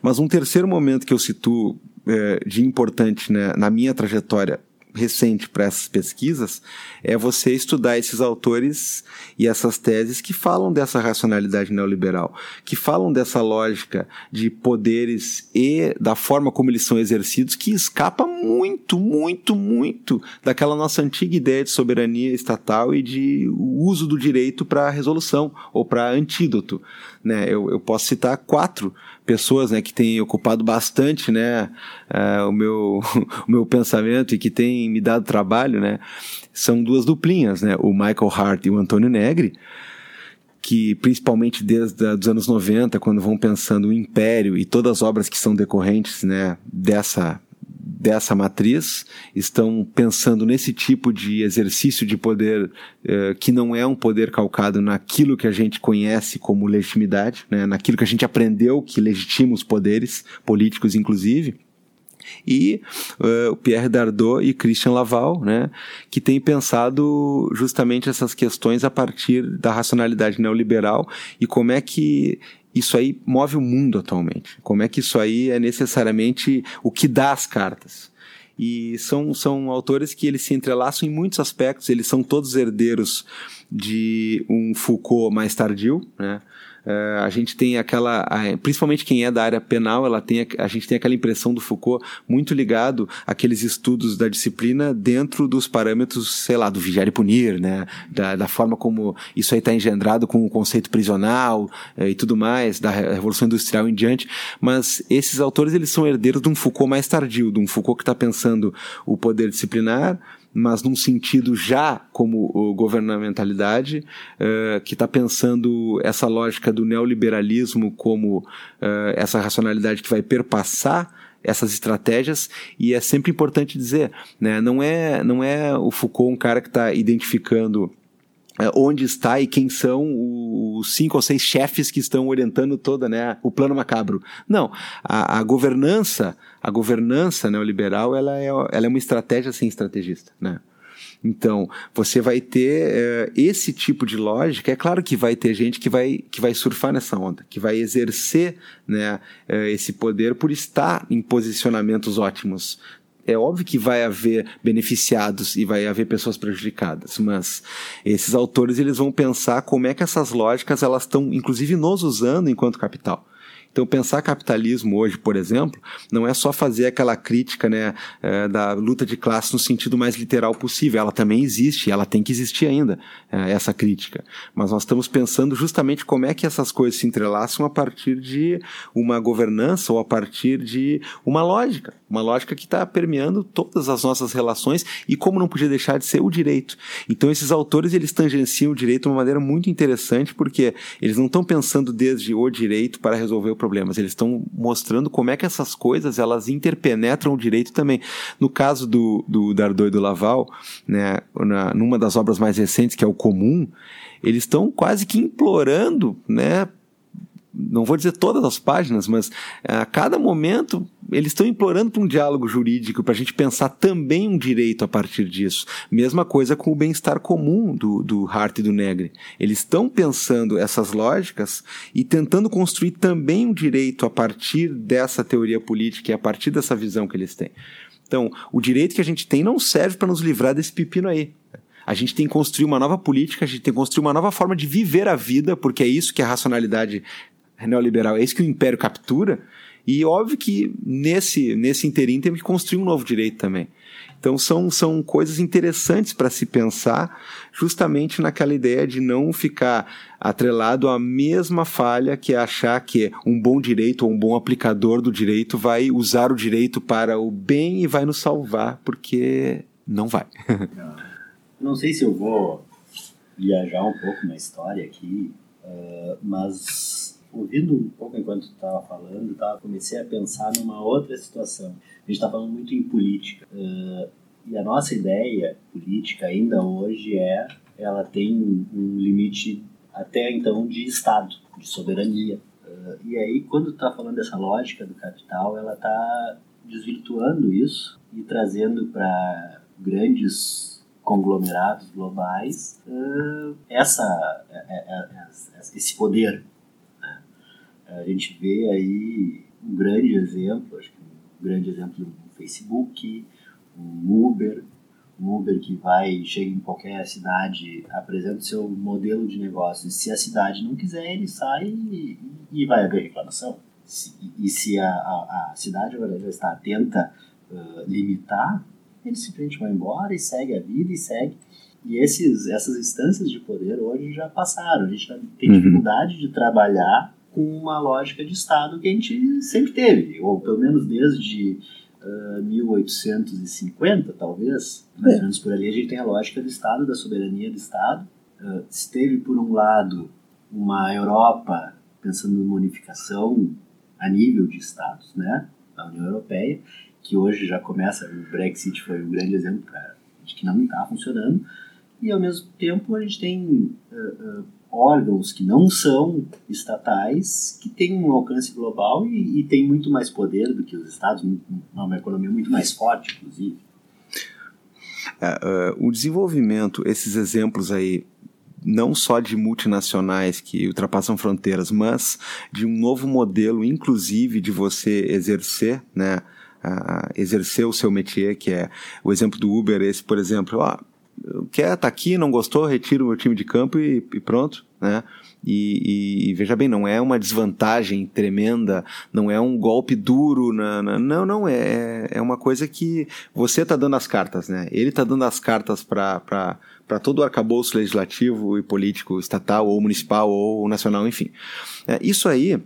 Mas um terceiro momento que eu situo é, de importante né, na minha trajetória recente para essas pesquisas é você estudar esses autores e essas teses que falam dessa racionalidade neoliberal, que falam dessa lógica de poderes e da forma como eles são exercidos, que escapa muito, muito, muito daquela nossa antiga ideia de soberania estatal e de uso do direito para resolução ou para antídoto. Né? Eu, eu posso citar quatro pessoas né, que têm ocupado bastante né, uh, o, meu, o meu pensamento e que têm me dado trabalho, né, são duas duplinhas, né, o Michael Hart e o Antônio Negri, que principalmente desde os anos 90, quando vão pensando o Império e todas as obras que são decorrentes né, dessa dessa matriz estão pensando nesse tipo de exercício de poder eh, que não é um poder calcado naquilo que a gente conhece como legitimidade, né, naquilo que a gente aprendeu que legitima os poderes políticos, inclusive. E uh, o Pierre Dardot e Christian Laval, né, que têm pensado justamente essas questões a partir da racionalidade neoliberal e como é que isso aí move o mundo atualmente. Como é que isso aí é necessariamente o que dá as cartas. E são, são autores que eles se entrelaçam em muitos aspectos, eles são todos herdeiros de um Foucault mais tardio, né? Uh, a gente tem aquela, principalmente quem é da área penal, ela tem, a gente tem aquela impressão do Foucault muito ligado àqueles estudos da disciplina dentro dos parâmetros, sei lá, do vigiar e punir, né? Da, da forma como isso aí está engendrado com o conceito prisional uh, e tudo mais, da Revolução Industrial em diante. Mas esses autores, eles são herdeiros de um Foucault mais tardio, de um Foucault que está pensando o poder disciplinar, mas num sentido já como governamentalidade, uh, que está pensando essa lógica do neoliberalismo como uh, essa racionalidade que vai perpassar essas estratégias. E é sempre importante dizer, né, não é não é o Foucault um cara que está identificando onde está e quem são os cinco ou seis chefes que estão orientando toda né, o plano macabro. Não, a, a governança, a governança neoliberal, ela é, ela é uma estratégia sem estrategista, né? Então, você vai ter é, esse tipo de lógica. É claro que vai ter gente que vai, que vai surfar nessa onda, que vai exercer né, é, esse poder por estar em posicionamentos ótimos é óbvio que vai haver beneficiados e vai haver pessoas prejudicadas, mas esses autores eles vão pensar como é que essas lógicas elas estão, inclusive, nos usando enquanto capital. Então, pensar capitalismo hoje, por exemplo, não é só fazer aquela crítica né, é, da luta de classe no sentido mais literal possível. Ela também existe, ela tem que existir ainda, é, essa crítica. Mas nós estamos pensando justamente como é que essas coisas se entrelaçam a partir de uma governança ou a partir de uma lógica. Uma lógica que está permeando todas as nossas relações e como não podia deixar de ser o direito. Então, esses autores eles tangenciam o direito de uma maneira muito interessante porque eles não estão pensando desde o direito para resolver o problemas, eles estão mostrando como é que essas coisas elas interpenetram o direito também. No caso do, do Dardot e do Laval, né, na, numa das obras mais recentes, que é o Comum, eles estão quase que implorando, né, não vou dizer todas as páginas, mas a cada momento eles estão implorando para um diálogo jurídico, para a gente pensar também um direito a partir disso. Mesma coisa com o bem-estar comum do, do Hart e do Negri. Eles estão pensando essas lógicas e tentando construir também um direito a partir dessa teoria política e a partir dessa visão que eles têm. Então, o direito que a gente tem não serve para nos livrar desse pepino aí. A gente tem que construir uma nova política, a gente tem que construir uma nova forma de viver a vida, porque é isso que a racionalidade neoliberal, é isso que o império captura. E óbvio que nesse, nesse interim temos que construir um novo direito também. Então são, são coisas interessantes para se pensar, justamente naquela ideia de não ficar atrelado à mesma falha que é achar que um bom direito ou um bom aplicador do direito vai usar o direito para o bem e vai nos salvar, porque não vai. Não sei se eu vou viajar um pouco na história aqui, uh, mas ouvindo um pouco enquanto tu estava falando, tá, comecei a pensar numa outra situação. A gente está falando muito em política. Uh, e a nossa ideia política ainda hoje é, ela tem um limite até então de Estado, de soberania. Uh, e aí, quando está falando dessa lógica do capital, ela está desvirtuando isso e trazendo para grandes conglomerados globais uh, essa, é, é, é, esse poder. A gente vê aí um grande exemplo, acho que um grande exemplo do Facebook, um Uber, um Uber que vai, chega em qualquer cidade, apresenta o seu modelo de negócio. E se a cidade não quiser, ele sai e, e vai haver reclamação. Se, e se a, a, a cidade agora já está atenta uh, limitar ele simplesmente vai embora e segue a vida e segue. E esses, essas instâncias de poder hoje já passaram. A gente tem uhum. dificuldade de trabalhar com uma lógica de Estado que a gente sempre teve, ou pelo menos desde uh, 1850, talvez, mais ou é. menos por ali, a gente tem a lógica do Estado, da soberania do Estado. Uh, se teve, por um lado, uma Europa pensando numa unificação a nível de Estados, né, da União Europeia, que hoje já começa, o Brexit foi um grande exemplo de que não está funcionando, e ao mesmo tempo a gente tem uh, uh, órgãos que não são estatais, que têm um alcance global e, e têm muito mais poder do que os estados, uma economia muito mais forte, inclusive. Uh, o desenvolvimento, esses exemplos aí, não só de multinacionais que ultrapassam fronteiras, mas de um novo modelo, inclusive de você exercer, né, a exercer o seu métier, que é o exemplo do Uber, esse, por exemplo, ó, quer tá aqui, não gostou, retira o meu time de campo e, e pronto, né? E, e, veja bem, não é uma desvantagem tremenda, não é um golpe duro, na, na, não, não, é, é uma coisa que você está dando as cartas, né? Ele está dando as cartas para todo o arcabouço legislativo e político, estatal ou municipal ou nacional, enfim. É, isso aí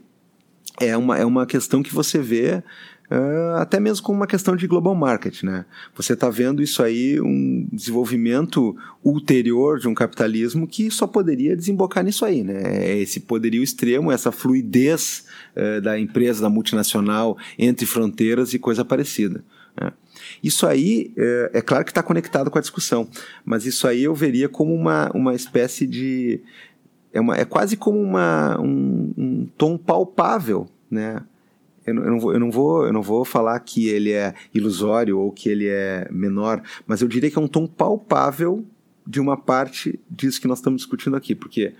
é uma, é uma questão que você vê Uh, até mesmo com uma questão de global market, né? Você está vendo isso aí, um desenvolvimento ulterior de um capitalismo que só poderia desembocar nisso aí, né? É esse poderio extremo, essa fluidez uh, da empresa, da multinacional entre fronteiras e coisa parecida. Né? Isso aí, é, é claro que está conectado com a discussão, mas isso aí eu veria como uma, uma espécie de... É, uma, é quase como uma, um, um tom palpável, né? Eu eu, não vou, eu, não vou, eu não vou falar que ele é ilusório ou que ele é menor, mas eu diria que é um tom palpável de uma parte disso que nós estamos discutindo aqui, porque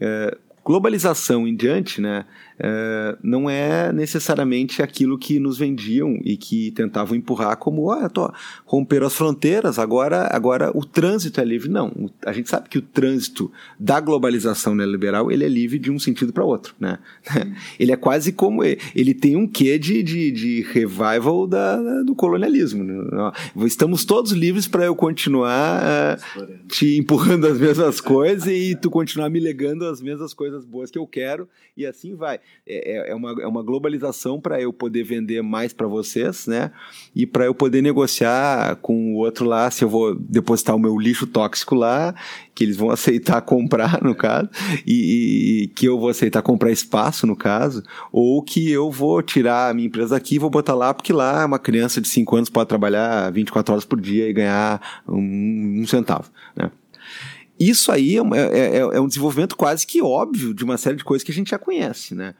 é, globalização em diante, né, é, não é necessariamente aquilo que nos vendiam e que tentavam empurrar como, olha, tô, romperam as fronteiras, agora, agora o trânsito é livre. Não, a gente sabe que o trânsito da globalização neoliberal, ele é livre de um sentido para outro, né? Ele é quase como, ele tem um quê de, de, de revival da, do colonialismo. Né? Estamos todos livres para eu continuar uh, te empurrando as mesmas coisas e tu continuar me legando as mesmas coisas boas que eu quero e assim vai. É, é, é, uma, é uma globalização para eu poder vender mais para vocês, né? E para eu poder negociar com o outro lá, se eu vou depositar o meu lixo tóxico lá, que eles vão aceitar comprar, no caso, e, e, que eu vou aceitar comprar espaço, no caso, ou que eu vou tirar a minha empresa daqui e vou botar lá, porque lá uma criança de 5 anos pode trabalhar 24 horas por dia e ganhar um, um centavo, né? Isso aí é, é, é, é, um desenvolvimento quase que óbvio de uma série de coisas que a gente já conhece, né?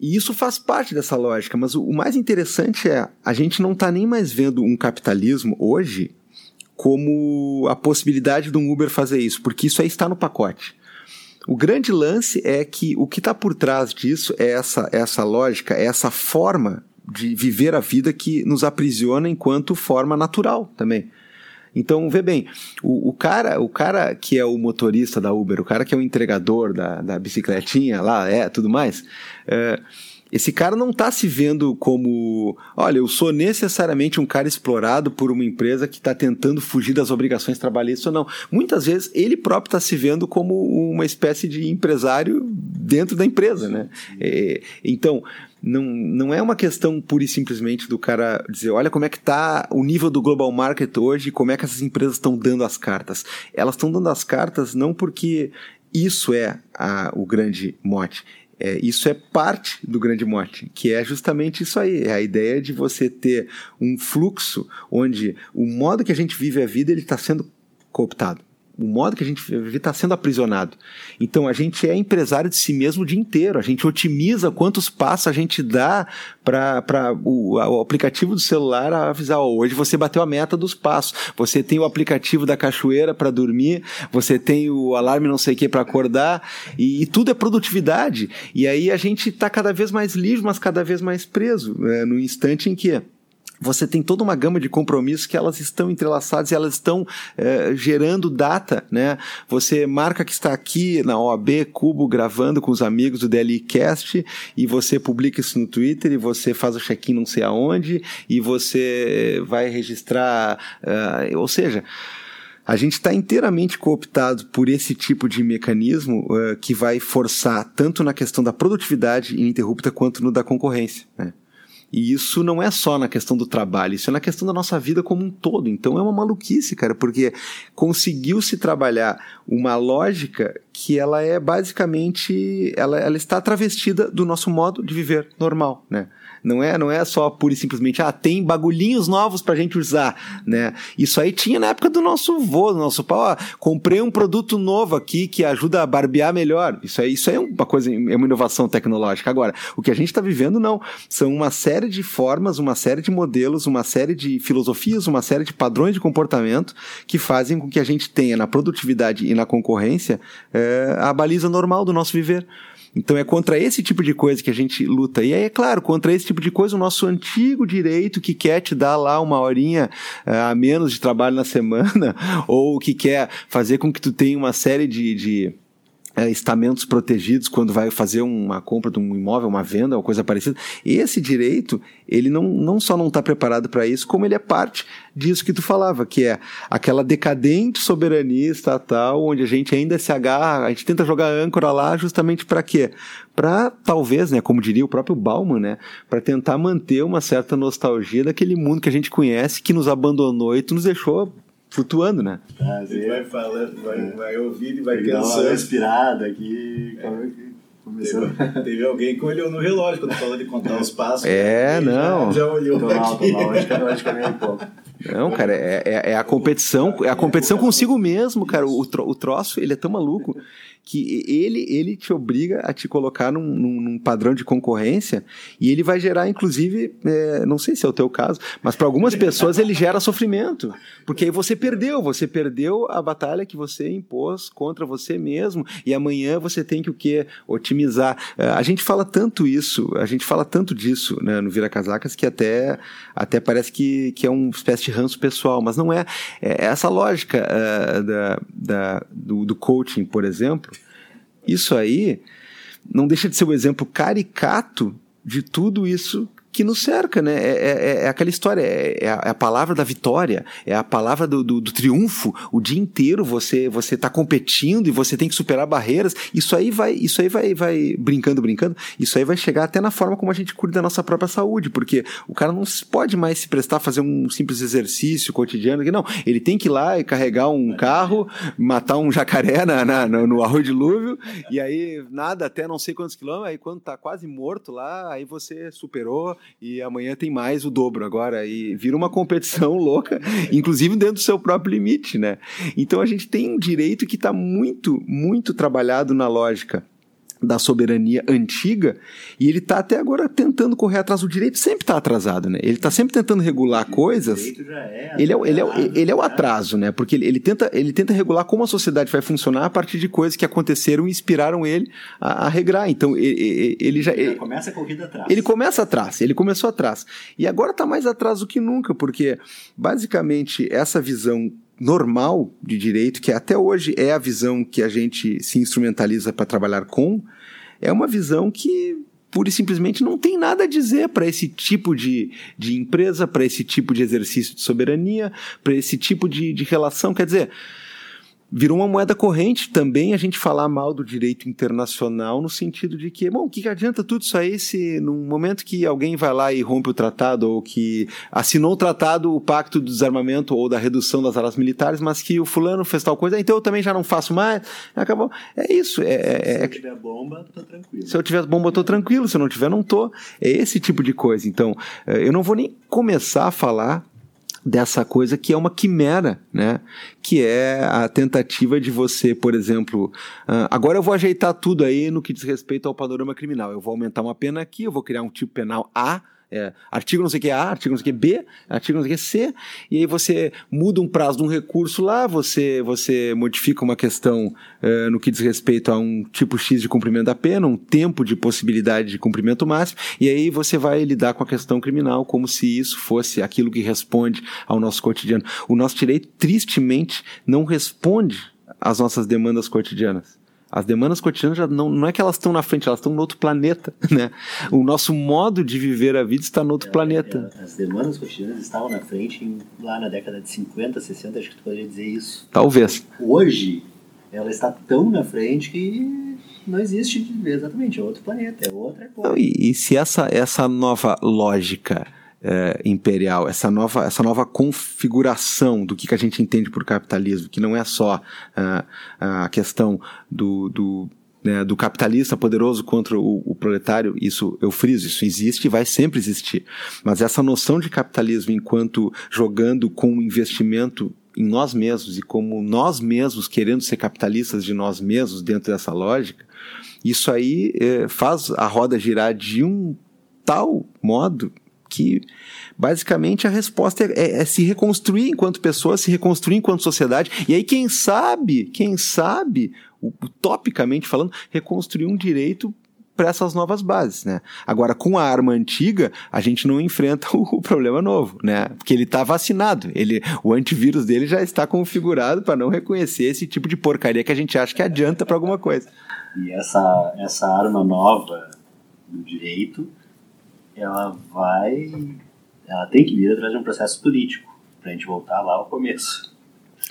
E isso faz parte dessa lógica, mas o, o mais interessante é a gente não está nem mais vendo um capitalismo hoje como a possibilidade de um Uber fazer isso, porque isso aí está no pacote. O grande lance é que o que está por trás disso é essa, essa lógica, é essa forma de viver a vida que nos aprisiona enquanto forma natural também. Então, vê bem, o, o, cara, o cara que é o motorista da Uber, o cara que é o entregador da, da bicicletinha lá, é, tudo mais, é, esse cara não está se vendo como, olha, eu sou necessariamente um cara explorado por uma empresa que está tentando fugir das obrigações trabalhistas ou não. Muitas vezes ele próprio está se vendo como uma espécie de empresário dentro da empresa, né? É, então, não, não é uma questão pura e simplesmente do cara dizer, olha como é que está o nível do global market hoje, como é que essas empresas estão dando as cartas. Elas estão dando as cartas não porque isso é a, o grande mote é, isso é parte do grande mote, que é justamente isso aí, é a ideia de você ter um fluxo onde o modo que a gente vive a vida ele está sendo cooptado o modo que a gente vive está sendo aprisionado. Então a gente é empresário de si mesmo o dia inteiro. A gente otimiza quantos passos a gente dá para o, o, aplicativo do celular avisar: oh, hoje você bateu a meta dos passos. Você tem o aplicativo da cachoeira para dormir, você tem o alarme não sei o que para acordar, e, e, tudo é produtividade. E aí a gente está cada vez mais livre, mas cada vez mais preso, né, no instante em que você tem toda uma gama de compromissos que elas estão entrelaçadas e elas estão é, gerando data, né? Você marca que está aqui na OAB Cubo gravando com os amigos do DLCast e você publica isso no Twitter e você faz o check-in não sei aonde e você vai registrar, uh, ou seja, a gente está inteiramente cooptado por esse tipo de mecanismo uh, que vai forçar tanto na questão da produtividade ininterrupta quanto no da concorrência. Né? E isso não é só na questão do trabalho, isso é na questão da nossa vida como um todo. Então é uma maluquice, cara, porque conseguiu-se trabalhar uma lógica que ela é basicamente, ela, ela está travestida do nosso modo de viver normal, né? Não é, não é só pura e simplesmente, ah, tem bagulhinhos novos pra gente usar, né? Isso aí tinha na época do nosso vô, do nosso pau, ó, comprei um produto novo aqui que ajuda a barbear melhor. Isso aí, isso aí é uma coisa, é uma inovação tecnológica. Agora, o que a gente está vivendo não, são uma série de formas, uma série de modelos, uma série de filosofias, uma série de padrões de comportamento que fazem com que a gente tenha na produtividade e na concorrência é, a baliza normal do nosso viver. Então é contra esse tipo de coisa que a gente luta. E aí, é claro, contra esse tipo de coisa, o nosso antigo direito que quer te dar lá uma horinha uh, a menos de trabalho na semana, ou que quer fazer com que tu tenha uma série de, de é, estamentos protegidos quando vai fazer uma compra de um imóvel, uma venda, uma coisa parecida. Esse direito, ele não, não só não está preparado para isso, como ele é parte disso que tu falava, que é aquela decadente soberania estatal, onde a gente ainda se agarra, a gente tenta jogar âncora lá justamente para quê? Para talvez, né, como diria o próprio Bauman, né, para tentar manter uma certa nostalgia daquele mundo que a gente conhece, que nos abandonou e tu nos deixou flutuando, né? Você vai falando, vai, é. vai ouvindo e vai Pegar pensando. Uma respirada aqui. É. Começou. Teve, teve, alguém que olhou no relógio quando falou de contar os passos. É, não. Já, já olhou. Tô mal, tô mal, acho que, acho que é meio pouco. Não, cara, é, é, é, a competição, é a competição consigo mesmo, cara. O, tro, o troço, ele é tão maluco que ele, ele te obriga a te colocar num, num, num padrão de concorrência e ele vai gerar, inclusive, é, não sei se é o teu caso, mas para algumas pessoas ele gera sofrimento, porque aí você perdeu, você perdeu a batalha que você impôs contra você mesmo e amanhã você tem que o quê? Otimizar. É, a gente fala tanto isso, a gente fala tanto disso né, no Vira Casacas que até, até parece que, que é uma espécie de ranço pessoal, mas não é. é essa lógica uh, da, da, do, do coaching, por exemplo, isso aí não deixa de ser o um exemplo caricato de tudo isso que nos cerca, né? É, é, é aquela história, é, é, a, é, a, palavra da vitória, é a palavra do, do, do triunfo. O dia inteiro você você está competindo e você tem que superar barreiras. Isso aí vai, isso aí vai, vai brincando, brincando. Isso aí vai chegar até na forma como a gente cuida da nossa própria saúde, porque o cara não pode mais se prestar a fazer um simples exercício cotidiano. Não, ele tem que ir lá e carregar um carro, matar um jacaré na, na no, no arroio dilúvio e aí nada até não sei quantos quilômetros. Aí quando tá quase morto lá, aí você superou e amanhã tem mais o dobro agora e vira uma competição louca, inclusive dentro do seu próprio limite, né? Então a gente tem um direito que está muito, muito trabalhado na lógica da soberania antiga e ele está até agora tentando correr atrás. O direito sempre está atrasado, né? Ele está sempre tentando regular coisas. O direito já é Ele é, o- ele, é, ele é o né? atraso, né? Porque ele, ele tenta, ele tenta regular como a sociedade vai funcionar a partir de coisas que aconteceram e inspiraram ele a, a regrar. Então, ele, ele-. Já ele- começa a corrida atrás. ele começa atrás, ele começou atrás. E agora está mais atrás do que nunca, porque basicamente essa visão normal de direito, que até hoje é a visão que a gente se instrumentaliza para trabalhar com, é uma visão que pura e simplesmente não tem nada a dizer para esse tipo de, de empresa, para esse tipo de exercício de soberania, para esse tipo de, de relação. Quer dizer, virou uma moeda corrente também a gente falar mal do direito internacional no sentido de que, bom, o que, adianta tudo isso aí se num momento que alguém vai lá e rompe o tratado ou que assinou o tratado, o pacto do desarmamento ou da redução das armas militares, mas que o fulano fez tal coisa, então eu também já não faço mais, acabou. É isso, é, é- Se é- eu tiver bomba, tô tranquilo. se eu tiver bomba, eu tô tranquilo. Se eu não tiver, não tô. É esse tipo de coisa. Então, eh, eu não vou nem começar a falar dessa coisa que é uma quimera, né? Que é a tentativa de você, por exemplo, ah, agora eu vou ajeitar tudo aí no que diz respeito ao panorama criminal. Eu vou aumentar uma pena aqui, eu vou criar um tipo penal A, é, artigo não sei o que A, artigo não sei o que B, artigo não sei o que C, e aí você muda um prazo de um recurso lá, você, você modifica uma questão eh, no que diz respeito a um tipo X de cumprimento da pena, um tempo de possibilidade de cumprimento máximo, e aí você vai lidar com a questão criminal como se isso fosse aquilo que responde ao nosso cotidiano. O nosso direito, tristemente, não responde às nossas demandas cotidianas. As demandas cotidianas já não, não é que elas estão na frente, elas estão no outro planeta, né? O nosso modo de viver a vida está no outro planeta. É, As demandas cotidianas estavam na frente em- lá na década de 50, 60, acho que tu poderia dizer isso. Talvez. Hoje, ela está tão na frente que não existe exatamente, é outro planeta, é outra Não, coisa. e, e se essa, essa nova lógica eh, imperial, essa nova, essa nova configuração do que, que a gente entende por capitalismo, que não é só ah, a questão do, do, né, do capitalista poderoso contra o, o proletário, isso eu friso, isso existe e vai sempre existir. Mas essa noção de capitalismo enquanto jogando com o investimento em nós mesmos e como nós mesmos querendo ser capitalistas de nós mesmos dentro dessa lógica, isso aí eh, faz a roda girar de um tal modo que basicamente a resposta é, é- é se reconstruir enquanto pessoa, se reconstruir enquanto sociedade. E aí, quem sabe, quem sabe, utopicamente falando, reconstruir um direito para essas novas bases, né? Agora, com a arma antiga, a gente não enfrenta o, o problema novo, né? Porque ele está vacinado, ele, o antivírus dele já está configurado para não reconhecer esse tipo de porcaria que a gente acha que adianta para alguma coisa. E essa, essa arma nova do direito, ela vai. Ela tem que vir através de um processo político, para a gente voltar lá ao começo.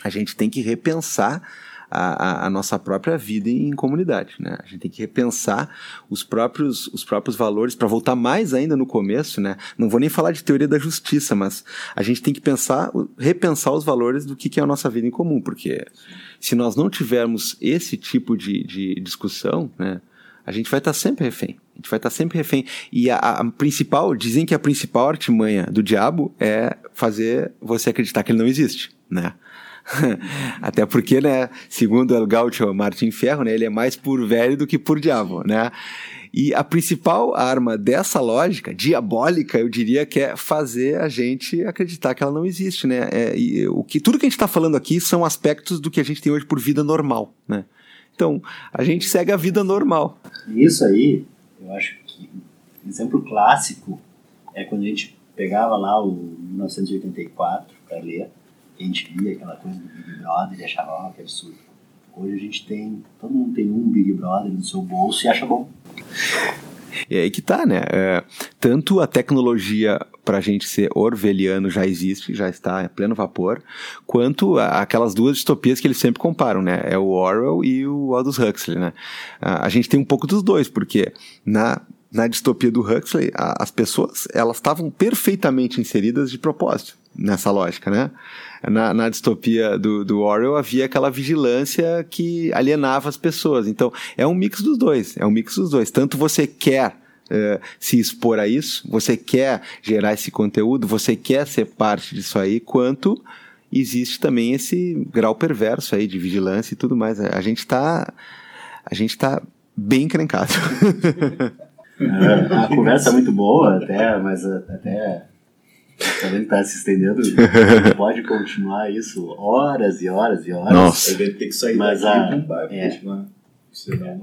a gente tem que repensar a, a- a nossa própria vida em comunidade, né? A gente tem que repensar os próprios, os próprios valores para voltar mais ainda no começo, né? Não vou nem falar de teoria da justiça, mas a gente tem que pensar, repensar os valores do que, que é a nossa vida em comum, porque se nós não tivermos esse tipo de, de discussão, né? A gente vai estar sempre refém. Gente vai estar sempre refém. E a, a principal, dizem que a principal artimanha do diabo é fazer você acreditar que ele não existe, né? Até porque, né, segundo o Gaucho Martin Ferro, né, ele é mais por velho do que por diabo, né? E a principal arma dessa lógica, diabólica, eu diria que é fazer a gente acreditar que ela não existe, né? É, e o que, tudo que a gente está falando aqui são aspectos do que a gente tem hoje por vida normal, né? Então, a gente segue a vida normal. Isso aí, eu acho que um exemplo clássico é quando a gente pegava lá o 1984 para ler, a gente via aquela coisa do Big Brother e achava, ó, que absurdo. Hoje a gente tem, todo mundo tem um Big Brother no seu bolso e acha bom. E aí que tá, né? É, tanto a tecnologia para a gente ser orwelliano já existe, já está em pleno vapor, quanto a- aquelas duas distopias que eles sempre comparam, né? É o Orwell e o Aldous Huxley, né? A, a gente tem um pouco dos dois, porque na na distopia do Huxley, a- as pessoas elas estavam perfeitamente inseridas de propósito nessa lógica, né? Na, na distopia do, do Orwell havia aquela vigilância que alienava as pessoas. Então, é um mix dos dois. É um mix dos dois. Tanto você quer eh, se expor a isso, você quer gerar esse conteúdo, você quer ser parte disso aí, quanto existe também esse grau perverso aí de vigilância e tudo mais. A gente está a gente está bem encrencado. É, a conversa é muito boa, até, mas até também tá está se estendendo. Pode continuar isso horas e horas e horas. Nossa. Vai ter que sair Mas daqui a- é. continuar.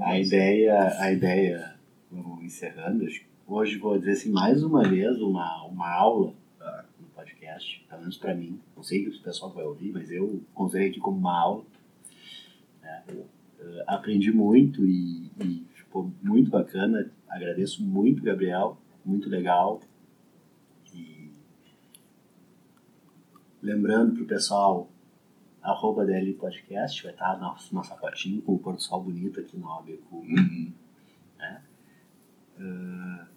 A ideia, a ideia, vamos encerrando, que hoje vou dizer assim, mais uma vez, uma, uma aula Ah. no podcast, pelo menos para mim. Não sei que o pessoal vai ouvir, mas eu considerei aqui como uma aula. né? Eh, aprendi muito e, e ficou muito bacana. Agradeço muito, Gabriel. Muito legal. E lembrando pro pessoal, arroba DL Podcast, vai estar nossa, nossa fotinho com o pôr do sol bonito aqui OAB Cuba. Uhum.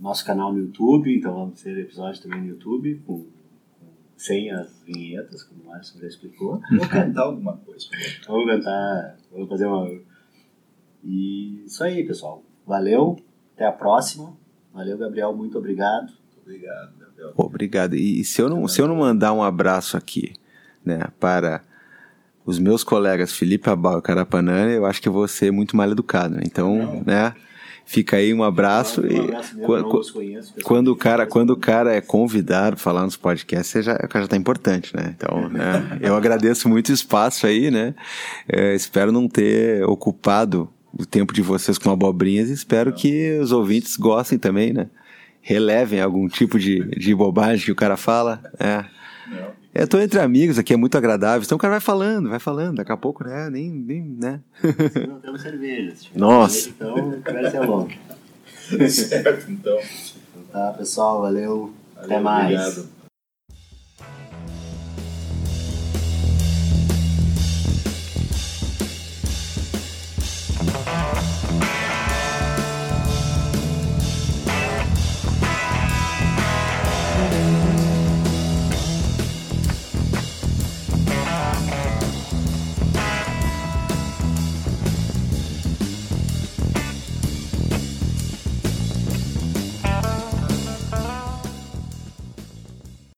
nosso canal no YouTube, então vamos ter episódios também no YouTube, com, com- sem as vinhetas, como o Márcio já explicou. Vou cantar alguma coisa. Vamos cantar, vamos fazer uma. E isso aí, pessoal. Valeu, até a próxima. Valeu, Gabriel, muito obrigado. Obrigado, Gabriel. Obrigado. E se eu não, se eu não mandar um abraço aqui, né, para os meus colegas Felipe Abal e Carapanã, eu acho que eu vou ser muito mal educado. né? Então, Não. né, fica aí um abraço Um e abraço mesmo, quan- não quan- os conheço, pessoal. quando o cara, quando o cara é convidado para falar nos podcasts, você já, o cara já tá importante, né? Então, né, eu agradeço muito o espaço aí, né? É, espero não ter ocupado o tempo de vocês com abobrinhas e espero que os ouvintes gostem também, né? Relevem algum tipo de, de bobagem que o cara fala. É. Eu tô entre amigos aqui, é muito agradável. Então o cara vai falando, vai falando. Daqui a pouco, né? Nem, nem né? Não temos cerveja. Nossa. Então, conversa é longa. certo, então. Então tá, pessoal, valeu. Até Valeu, mais. Obrigado.